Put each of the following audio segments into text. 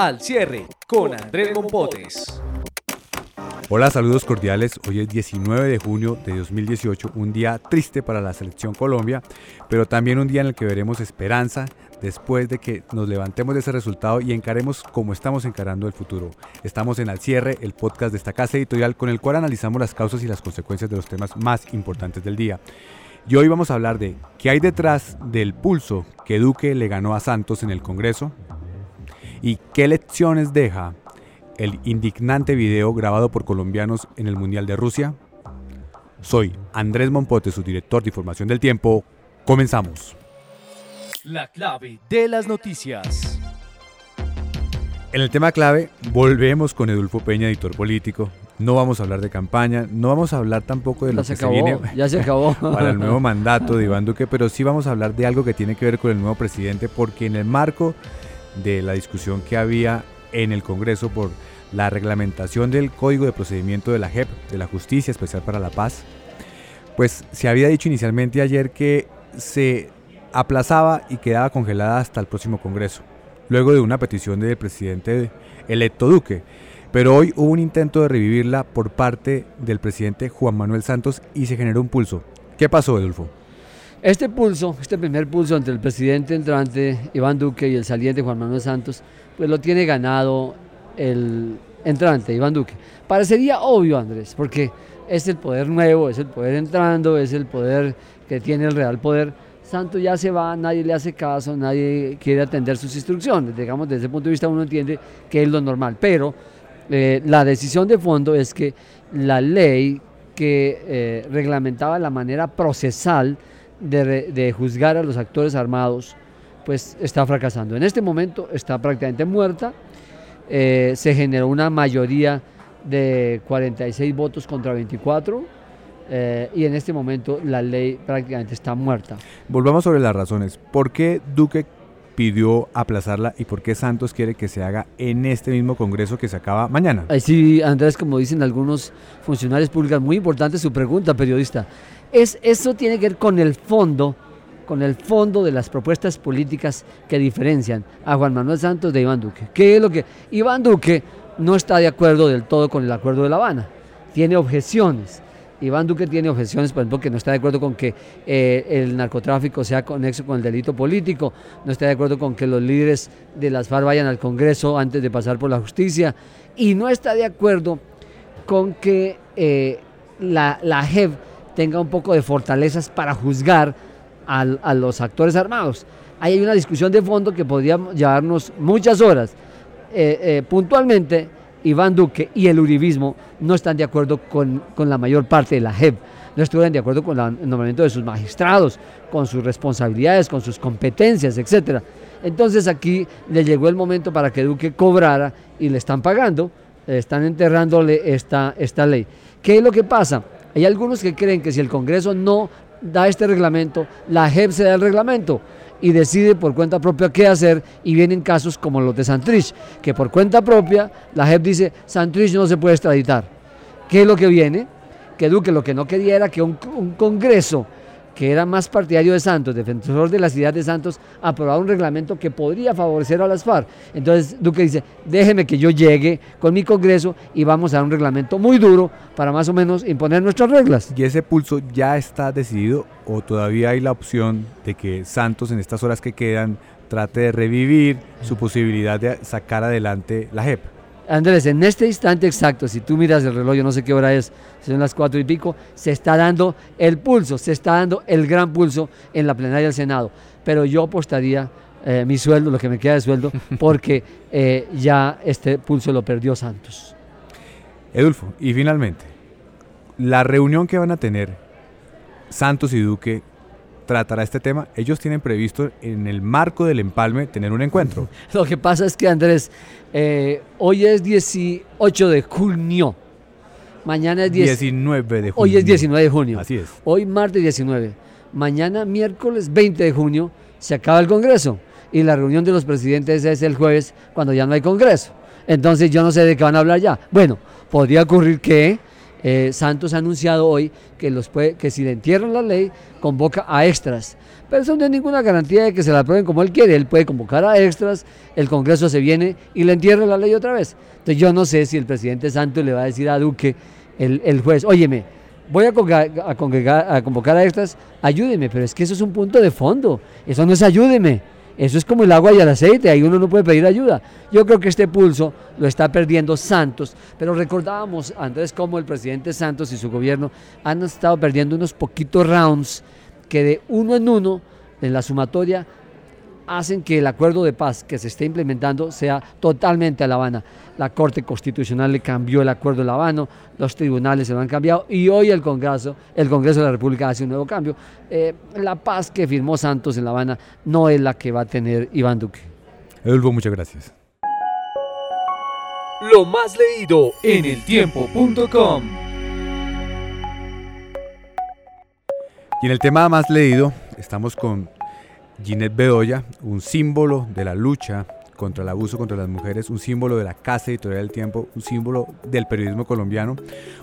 Al cierre con Andrés Mompotes. Hola, saludos cordiales. Hoy es 19 de junio de 2018, un día triste para la selección Colombia, pero también un día en el que veremos esperanza después de que nos levantemos de ese resultado y encaremos como estamos encarando el futuro. Estamos en Al cierre, el podcast de esta casa editorial con el cual analizamos las causas y las consecuencias de los temas más importantes del día. Y hoy vamos a hablar de qué hay detrás del pulso que Duque le ganó a Santos en el Congreso y qué lecciones deja el indignante video grabado por colombianos en el Mundial de Rusia? Soy Andrés Mompote, su director de Información del Tiempo. Comenzamos. La clave de las noticias. En el tema clave, volvemos con Edulfo Peña, editor político. No vamos a hablar de campaña, no vamos a hablar tampoco de lo se que acabó, se viene ya se acabó. para el nuevo mandato de Iván Duque, pero sí vamos a hablar de algo que tiene que ver con el nuevo presidente, porque en el marco de la discusión que había en el Congreso por la reglamentación del Código de Procedimiento de la JEP, de la Justicia Especial para la Paz, pues se había dicho inicialmente ayer que se aplazaba y quedaba congelada hasta el próximo Congreso, luego de una petición del presidente electo Duque. Pero hoy hubo un intento de revivirla por parte del presidente Juan Manuel Santos y se generó un pulso. ¿Qué pasó, Edulfo? Este pulso, este primer pulso entre el presidente entrante Iván Duque y el saliente Juan Manuel Santos, pues lo tiene ganado el entrante, Iván Duque. Parecería obvio, Andrés, porque es el poder nuevo, es el poder entrando, es el poder que tiene el real poder. Santos ya se va, nadie le hace caso, nadie quiere atender sus instrucciones. Digamos, desde ese punto de vista uno entiende que es lo normal. Pero eh, la decisión de fondo es que la ley que eh, reglamentaba la manera procesal de, de juzgar a los actores armados, pues está fracasando. En este momento está prácticamente muerta eh, se generó una mayoría de 46 votos contra 24 eh, y en este momento la ley prácticamente está muerta. Volvamos sobre las razones. ¿Por qué Duque pidió aplazarla y por qué Santos quiere que se haga en este mismo Congreso que se acaba mañana? Sí, Andrés, como dicen algunos funcionarios públicos, muy importante su pregunta, periodista. Es, eso tiene que ver con el fondo con el fondo de las propuestas políticas que diferencian a Juan Manuel Santos de Iván Duque. ¿Qué es lo que Iván Duque no está de acuerdo del todo con el acuerdo de La Habana? Tiene objeciones. Iván Duque tiene objeciones, por ejemplo, que no está de acuerdo con que eh, el narcotráfico sea conexo con el delito político, no está de acuerdo con que los líderes de las FARC vayan al Congreso antes de pasar por la justicia, y no está de acuerdo con que eh, la, la tenga un poco de fortalezas para juzgar a, los actores armados. Ahí hay una discusión de fondo que podría llevarnos muchas horas. Eh, eh, puntualmente, Iván Duque y el uribismo no están de acuerdo con, la mayor parte de la JEP, no estuvieron de acuerdo con el nombramiento de sus magistrados, con sus responsabilidades, con sus competencias, etc. Entonces aquí le llegó el momento para que Duque cobrara y le están pagando, están enterrándole esta ley. ¿Qué es lo que pasa? Hay algunos que creen que si el Congreso no da este reglamento, la JEP se da el reglamento y decide por cuenta propia qué hacer y vienen casos como los de Santrich, que por cuenta propia la JEP dice Santrich no se puede extraditar. ¿Qué es lo que viene? Que Duque lo que no quería era que un, un Congreso que era más partidario de Santos, defensor de la ciudad de Santos, aprobaba un reglamento que podría favorecer a las FARC. Entonces Duque dice, déjeme que yo llegue con mi Congreso y vamos a dar un reglamento muy duro para más o menos imponer nuestras reglas. ¿Y ese pulso ya está decidido o todavía hay la opción de que Santos en estas horas que quedan trate de revivir su posibilidad de sacar adelante la JEP? Andrés, en este instante exacto, si tú miras el reloj, yo no sé qué hora es, son las cuatro y pico, se está dando el pulso, se está dando el gran pulso en la plenaria del Senado. Pero yo apostaría eh, mi sueldo, lo que me queda de sueldo, porque eh, ya este pulso lo perdió Santos. Edulfo, y finalmente, la reunión que van a tener Santos y Duque tratará este tema. Ellos tienen previsto en el marco del empalme tener un encuentro. Lo que pasa es que Andrés, eh, hoy es 18 de junio. Mañana es 10 19 de junio. Hoy es 19 de junio. Así es. Hoy martes 19. Mañana miércoles 20 de junio se acaba el Congreso y la reunión de los presidentes es el jueves cuando ya no hay Congreso. Entonces yo no sé de qué van a hablar ya. Bueno, podría ocurrir que eh, Santos ha anunciado hoy que, los puede, que si le entierran la ley, convoca a extras. Pero eso no es ninguna garantía de que se la aprueben como él quiere. Él puede convocar a extras, el Congreso se viene y le entierra la ley otra vez. Entonces yo no sé si el presidente Santos le va a decir a Duque, el, el juez, óyeme, voy a, a, convocar, a convocar a extras, ayúdeme, pero es que eso es un punto de fondo. Eso no es ayúdeme. Eso es como el agua y el aceite, ahí uno no puede pedir ayuda. Yo creo que este pulso lo está perdiendo Santos, pero recordábamos, Andrés, como el presidente Santos y su gobierno han estado perdiendo unos poquitos rounds que de uno en uno, en la sumatoria, hacen que el acuerdo de paz que se esté implementando sea totalmente a La Habana. La Corte Constitucional le cambió el acuerdo de La Habana, los tribunales se lo han cambiado y hoy el Congreso, el Congreso de la República hace un nuevo cambio. Eh, la paz que firmó Santos en La Habana no es la que va a tener Iván Duque. Edulfo, muchas gracias. Lo más leído en eltiempo.com. Y en el tema más leído estamos con Ginette Bedoya, un símbolo de la lucha contra el abuso contra las mujeres, un símbolo de la Casa Editorial del Tiempo, un símbolo del periodismo colombiano,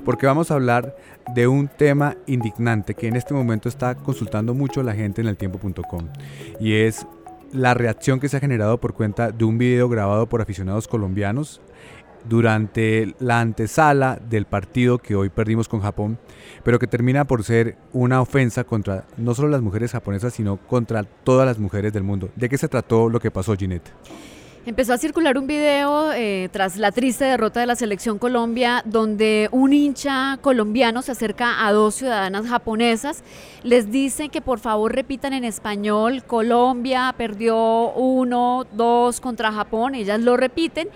porque vamos a hablar de un tema indignante que en este momento está consultando mucho la gente en el tiempo.com y es la reacción que se ha generado por cuenta de un video grabado por aficionados colombianos durante la antesala del partido que hoy perdimos con Japón, pero que termina por ser una ofensa contra no solo las mujeres japonesas, sino contra todas las mujeres del mundo. ¿De qué se trató lo que pasó, Ginette? Empezó a circular un video eh, tras la triste derrota de la selección Colombia, donde un hincha colombiano se acerca a dos ciudadanas japonesas, les dice que por favor repitan en español, Colombia perdió uno, dos contra Japón, ellas lo repiten,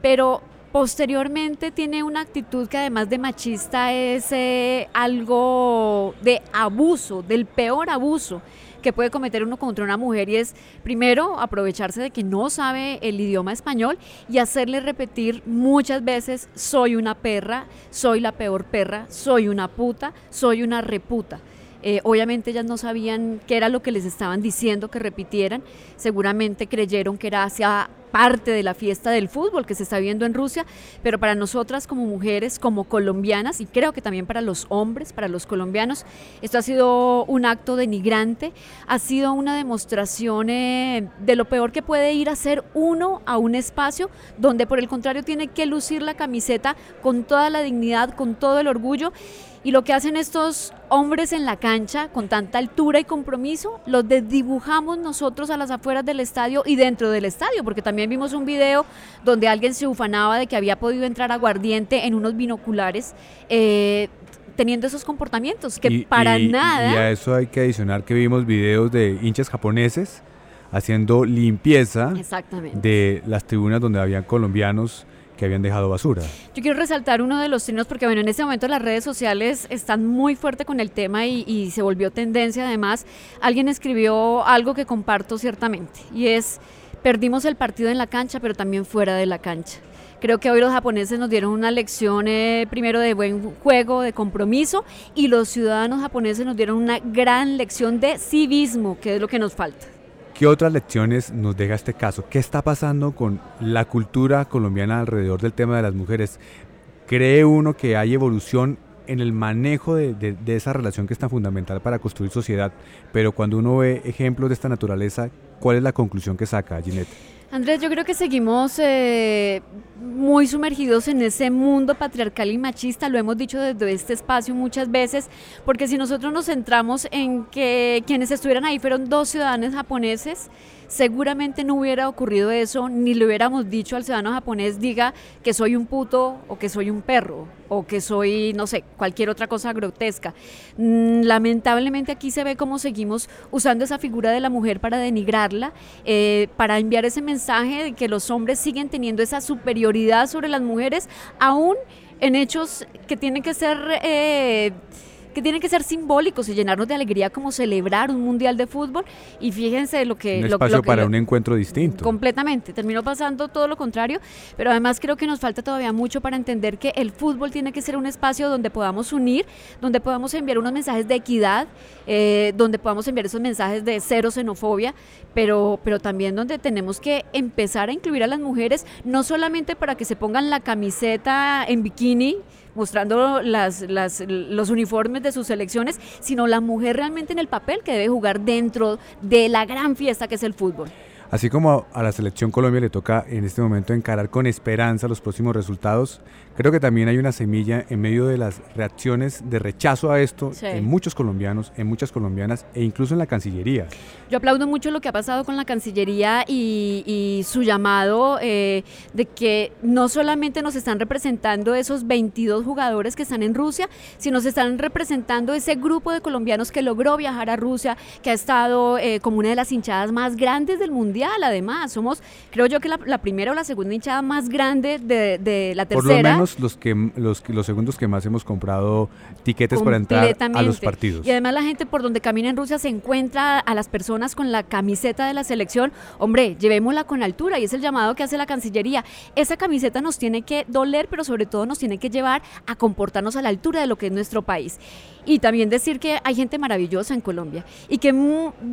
pero Posteriormente tiene una actitud que además de machista es eh, algo de abuso, del peor abuso que puede cometer uno contra una mujer y es primero aprovecharse de que no sabe el idioma español y hacerle repetir muchas veces soy una perra, soy la peor perra, soy una puta, soy una reputa. Eh, obviamente ellas no sabían qué era lo que les estaban diciendo que repitieran, seguramente creyeron que era hacia parte de la fiesta del fútbol que se está viendo en Rusia, pero para nosotras como mujeres, como colombianas, y creo que también para los hombres, para los colombianos, esto ha sido un acto denigrante, ha sido una demostración eh, de lo peor que puede ir a ser uno a un espacio donde por el contrario tiene que lucir la camiseta con toda la dignidad, con todo el orgullo y lo que hacen estos hombres en la cancha con tanta altura y compromiso, los desdibujamos nosotros a las afueras del estadio y dentro del estadio, porque también vimos un video donde alguien se ufanaba de que había podido entrar aguardiente en unos binoculares. Eh, teniendo esos comportamientos que para nada... Y a eso hay que adicionar que vimos videos de hinchas japoneses haciendo limpieza de las tribunas donde habían colombianos habían dejado basura. Yo quiero resaltar uno de los trinos porque bueno, en este momento las redes sociales están muy fuerte con el tema y, y se volvió tendencia además. Alguien escribió algo que comparto ciertamente y es, perdimos el partido en la cancha pero también fuera de la cancha. Creo que hoy los japoneses nos dieron una lección eh, primero de buen juego, de compromiso, y los ciudadanos japoneses nos dieron una gran lección de civismo, que es lo que nos falta. ¿Qué otras lecciones nos deja este caso? ¿Qué está pasando con la cultura colombiana alrededor del tema de las mujeres? ¿Cree uno que hay evolución en el manejo de, esa relación que es tan fundamental para construir sociedad? Pero cuando uno ve ejemplos de esta naturaleza, ¿cuál es la conclusión que saca, Ginette? Andrés, yo creo que seguimos eh, muy sumergidos en ese mundo patriarcal y machista, lo hemos dicho desde este espacio muchas veces, porque si nosotros nos centramos en que quienes estuvieran ahí fueron dos ciudadanos japoneses, seguramente no hubiera ocurrido eso, ni le hubiéramos dicho al ciudadano japonés, diga que soy un puto o que soy un perro o que soy, no sé, cualquier otra cosa grotesca. Mm, lamentablemente aquí se ve cómo seguimos usando esa figura de la mujer para denigrarla, eh, para enviar ese mensaje de que los hombres siguen teniendo esa superioridad sobre las mujeres, aún en hechos que tienen que ser... Eh, que tienen que ser simbólicos y llenarnos de alegría como celebrar un mundial de fútbol. Y fíjense lo que... Un lo- espacio lo que- para un encuentro distinto. Completamente, terminó pasando todo lo contrario, pero además creo que nos falta todavía mucho para entender que el fútbol tiene que ser un espacio donde podamos unir, donde podamos enviar unos mensajes de equidad, eh, donde podamos enviar esos mensajes de cero xenofobia, pero, pero también donde tenemos que empezar a incluir a las mujeres, no solamente para que se pongan la camiseta en bikini, mostrando las, las- los uniformes de sus selecciones, sino la mujer realmente en el papel que debe jugar dentro de la gran fiesta que es el fútbol. Así como a la selección Colombia le toca en este momento encarar con esperanza los próximos resultados, creo que también hay una semilla en medio de las reacciones de rechazo a esto Sí. en muchos colombianos, en muchas colombianas e incluso en la Cancillería. Yo aplaudo mucho lo que ha pasado con la Cancillería y, y su llamado eh, de que no solamente nos están representando esos 22 jugadores que están en Rusia, sino se están representando ese grupo de colombianos que logró viajar a Rusia, que ha estado eh, como una de las hinchadas más grandes del Mundial. Además, somos, creo yo que la, la primera o la segunda hinchada más grande de, de la Por tercera. lo menos los que los, los segundos que más hemos comprado tiquetes para entrar a los partidos. Y además la gente por donde camina en Rusia se encuentra a las personas con la camiseta de la selección. Hombre, llevémosla con altura y es el llamado que hace la Cancillería. Esa camiseta nos tiene que doler, pero sobre todo nos tiene que llevar a comportarnos a la altura de lo que es nuestro país. Y también decir que hay gente maravillosa en Colombia y que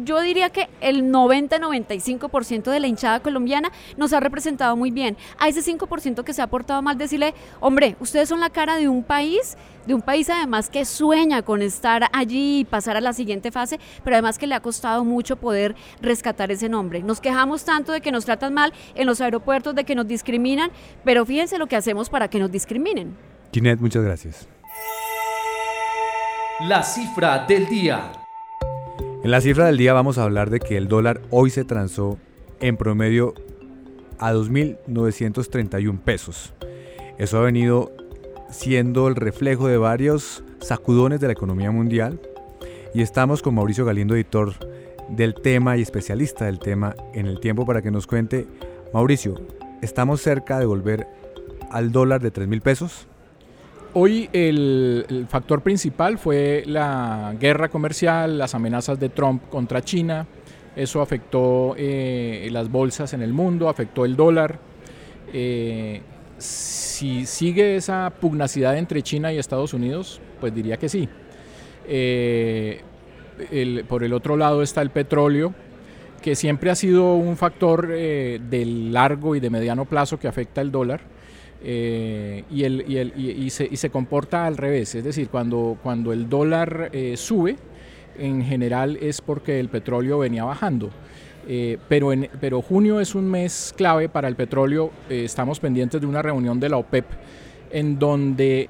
yo diría que el 90-95% de la hinchada colombiana nos ha representado muy bien. A ese 5% que se ha portado mal, decirle, hombre, ustedes son la cara de un país, de un país además que sueña con estar allí y pasar a la siguiente fase, pero además que le ha costado mucho poder rescatar ese nombre. Nos quejamos tanto de que nos tratan mal en los aeropuertos, de que nos discriminan, pero fíjense lo que hacemos para que nos discriminen. Ginette, muchas gracias. La cifra del día. En la cifra del día vamos a hablar de que el dólar hoy se transó en promedio a 2.931 pesos. Eso ha venido siendo el reflejo de varios sacudones de la economía mundial y estamos con Mauricio Galindo, editor del tema y especialista del tema en el tiempo para que nos cuente, Mauricio, ¿estamos cerca de volver al dólar de 3.000 pesos? Hoy el, factor principal fue la guerra comercial, las amenazas de Trump contra China. Eso afectó eh, las bolsas en el mundo, afectó el dólar. Eh, si sigue esa pugnacidad entre China y Estados Unidos, pues diría que sí. Eh, por el otro lado está el petróleo, que siempre ha sido un factor de largo y de mediano plazo que afecta el dólar. Eh, y, el- y el- y- y se, y se comporta al revés, es decir, cuando, cuando el dólar eh, sube, en general es porque el petróleo venía bajando. Eh, pero, en, pero junio es un mes clave para el petróleo. Estamos pendientes de una reunión de la OPEP en donde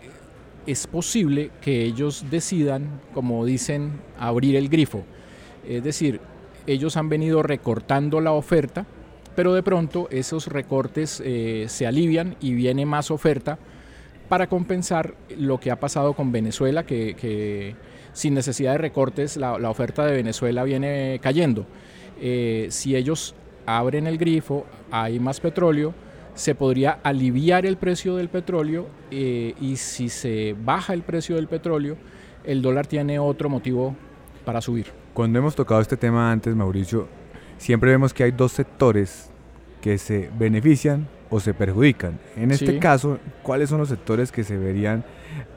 es posible que ellos decidan, como dicen, abrir el grifo. Es decir, ellos han venido recortando la oferta, pero de pronto esos recortes eh, se alivian y viene más oferta para compensar lo que ha pasado con Venezuela, que, sin necesidad de recortes la, la oferta de Venezuela viene cayendo. Eh, si ellos abren el grifo, hay más petróleo, se podría aliviar el precio del petróleo eh, y si se baja el precio del petróleo, el dólar tiene otro motivo para subir. Cuando hemos tocado este tema antes, Mauricio, siempre vemos que hay dos sectores que se benefician o se perjudican. En este Sí. caso, ¿cuáles son los sectores que se verían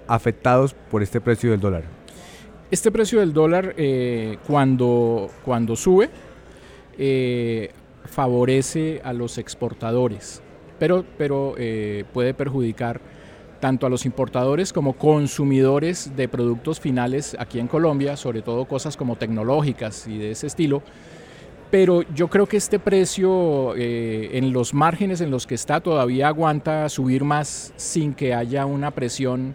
afectados por este precio del dólar? Este precio del dólar eh, cuando, cuando sube eh, favorece a los exportadores, pero, pero eh, puede perjudicar tanto a los importadores como consumidores de productos finales aquí en Colombia, sobre todo cosas como tecnológicas y de ese estilo. Pero yo creo que este precio eh, en los márgenes en los que está todavía aguanta subir más sin que haya una presión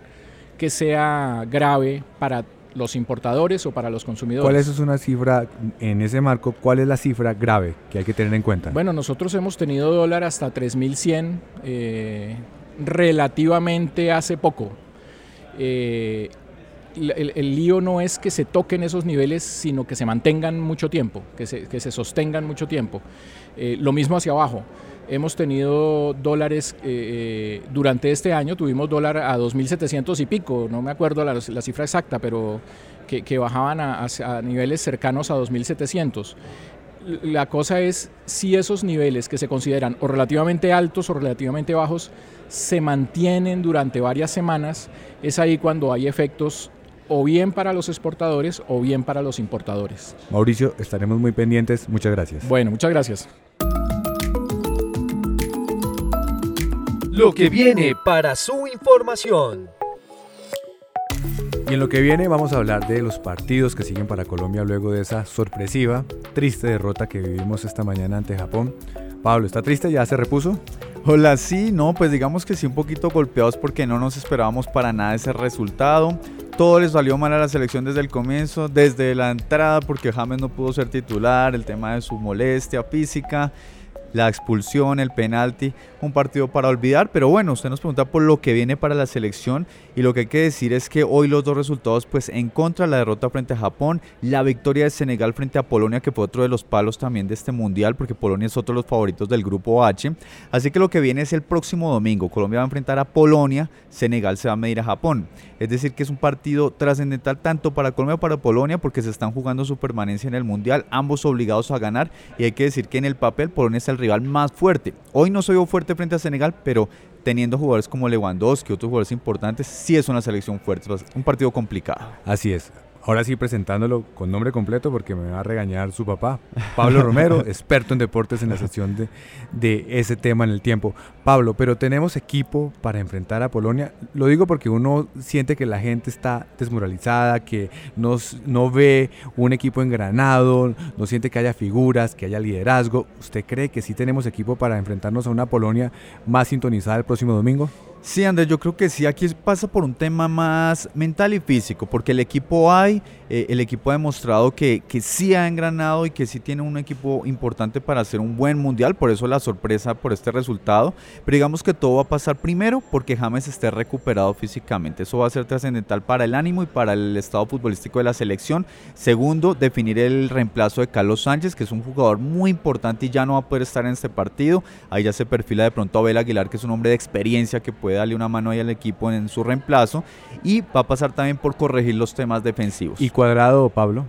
que sea grave para los importadores o para los consumidores. ¿Cuál es una cifra en ese marco? ¿Cuál es la cifra grave que hay que tener en cuenta? Bueno, nosotros hemos tenido dólar hasta 3100 eh, relativamente hace poco. Eh, el, lío no es que se toquen esos niveles, sino que se mantengan mucho tiempo, que se, sostengan mucho tiempo. Eh, lo mismo hacia abajo. Hemos tenido dólares eh, eh, durante este año, tuvimos dólar a 2.700 y pico, no me acuerdo la, cifra exacta, pero que, que bajaban a, a, niveles cercanos a 2.700 la cosa es si esos niveles que se consideran o relativamente altos o relativamente bajos se mantienen durante varias semanas, es ahí cuando hay efectos o bien para los exportadores o bien para los importadores. Mauricio, estaremos muy pendientes. Muchas gracias. Bueno, muchas gracias. Lo que viene para su información. Y en lo que viene vamos a hablar de los partidos que siguen para Colombia luego de esa sorpresiva, triste derrota que vivimos esta mañana ante Japón. Pablo, ¿está triste? ¿Ya se repuso? Hola, sí, no, pues digamos que sí un poquito golpeados porque no nos esperábamos para nada ese resultado. Todo les salió mal a la selección desde el comienzo, desde la entrada porque James no pudo ser titular, el tema de su molestia física la expulsión, el penalti, un partido para olvidar, pero bueno, usted nos pregunta por lo que viene para la selección y lo que hay que decir es que hoy los dos resultados pues en contra la derrota frente a Japón, la victoria de Senegal frente a Polonia que fue otro de los palos también de este mundial porque Polonia es otro de los favoritos del grupo H, así que lo que viene es el próximo domingo, Colombia va a enfrentar a Polonia, Senegal se va a medir a Japón, es decir que es un partido trascendental tanto para Colombia como para Polonia porque se están jugando su permanencia en el mundial, ambos obligados a ganar. Y hay que decir que en el papel Polonia es el rival más fuerte. Hoy no soy fuerte frente a Senegal, pero teniendo jugadores como Lewandowski, otros jugadores importantes, sí es una selección fuerte, un partido complicado. Así es. Ahora sí presentándolo con nombre completo porque me va a regañar su papá. Pablo Romero, experto en deportes en la sección de, de, ese tema en el tiempo. Pablo, pero tenemos equipo para enfrentar a Polonia. Lo digo porque uno siente que la gente está desmoralizada, que no, no ve un equipo engranado, no siente que haya figuras, que haya liderazgo. ¿Usted cree que sí tenemos equipo para enfrentarnos a una Polonia más sintonizada el próximo domingo? Sí, Andrés, yo creo que sí, aquí pasa por un tema más mental y físico, porque el equipo hay, eh, el equipo ha demostrado que, que sí ha engranado y que sí tiene un equipo importante para hacer un buen mundial, por eso la sorpresa por este resultado, pero digamos que todo va a pasar primero porque James esté recuperado físicamente, eso va a ser trascendental para el ánimo y para el estado futbolístico de la selección. Segundo, definir el reemplazo de Carlos Sánchez, que es un jugador muy importante y ya no va a poder estar en este partido, ahí ya se perfila de pronto Abel Aguilar, que es un hombre de experiencia que puede darle una mano ahí al equipo en su reemplazo y va a pasar también por corregir los temas defensivos. ¿Y Cuadrado, Pablo?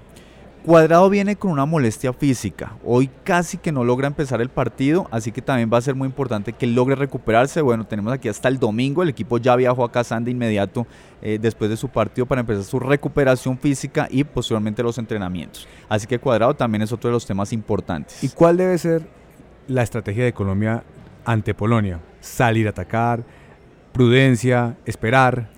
Cuadrado viene con una molestia física. Hoy casi que no logra empezar el partido, así que también va a ser muy importante que logre recuperarse. Bueno, tenemos aquí hasta el domingo. El equipo ya viajó a Kazán de inmediato eh, después de su partido para empezar su recuperación física y posteriormente los entrenamientos. Así que Cuadrado también es otro de los temas importantes. ¿Y cuál debe ser la estrategia de Colombia ante Polonia? Salir a atacar, prudencia, esperar.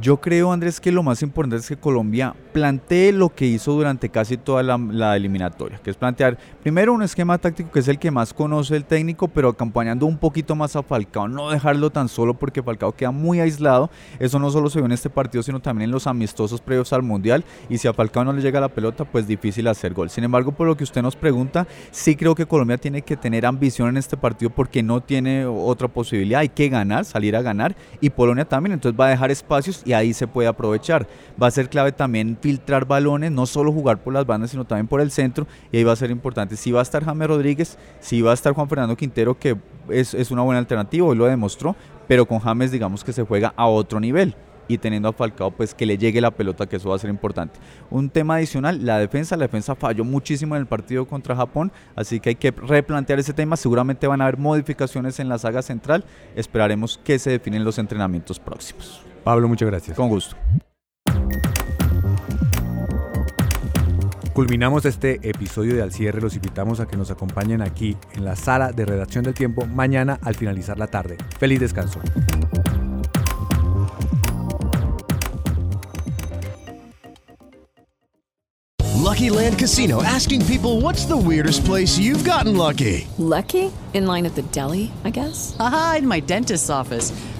Yo creo, Andrés, que lo más importante es que Colombia plantee lo que hizo durante casi toda la, eliminatoria, que es plantear primero un esquema táctico que es el que más conoce el técnico, pero acompañando un poquito más a Falcao, no dejarlo tan solo porque Falcao queda muy aislado. Eso no solo se vio en este partido, sino también en los amistosos previos al Mundial. Y si a Falcao no le llega la pelota, pues difícil hacer gol. Sin embargo, por lo que usted nos pregunta, sí creo que Colombia tiene que tener ambición en este partido porque no tiene otra posibilidad. Hay que ganar, salir a ganar. Y Polonia también, entonces va a dejar espacios y ahí se puede aprovechar. Va a ser clave también filtrar balones, no solo jugar por las bandas, sino también por el centro. Y ahí va a ser importante. Si va a estar James Rodríguez, si va a estar Juan Fernando Quintero, que es, es una buena alternativa, hoy lo demostró, pero con James digamos que se juega a otro nivel y teniendo a Falcao pues que le llegue la pelota que eso va a ser importante. Un tema adicional, la defensa, la defensa falló muchísimo en el partido contra Japón, así que hay que replantear ese tema, seguramente van a haber modificaciones en la saga central, esperaremos que se definen los entrenamientos próximos. Pablo, muchas gracias. Con gusto. Culminamos este episodio de Al cierre, los invitamos a que nos acompañen aquí en la sala de redacción del tiempo mañana al finalizar la tarde. Feliz descanso. Lucky Land Casino asking people what's the weirdest place you've gotten lucky? Lucky? In line at the deli, I guess? Aha, in my dentist's office.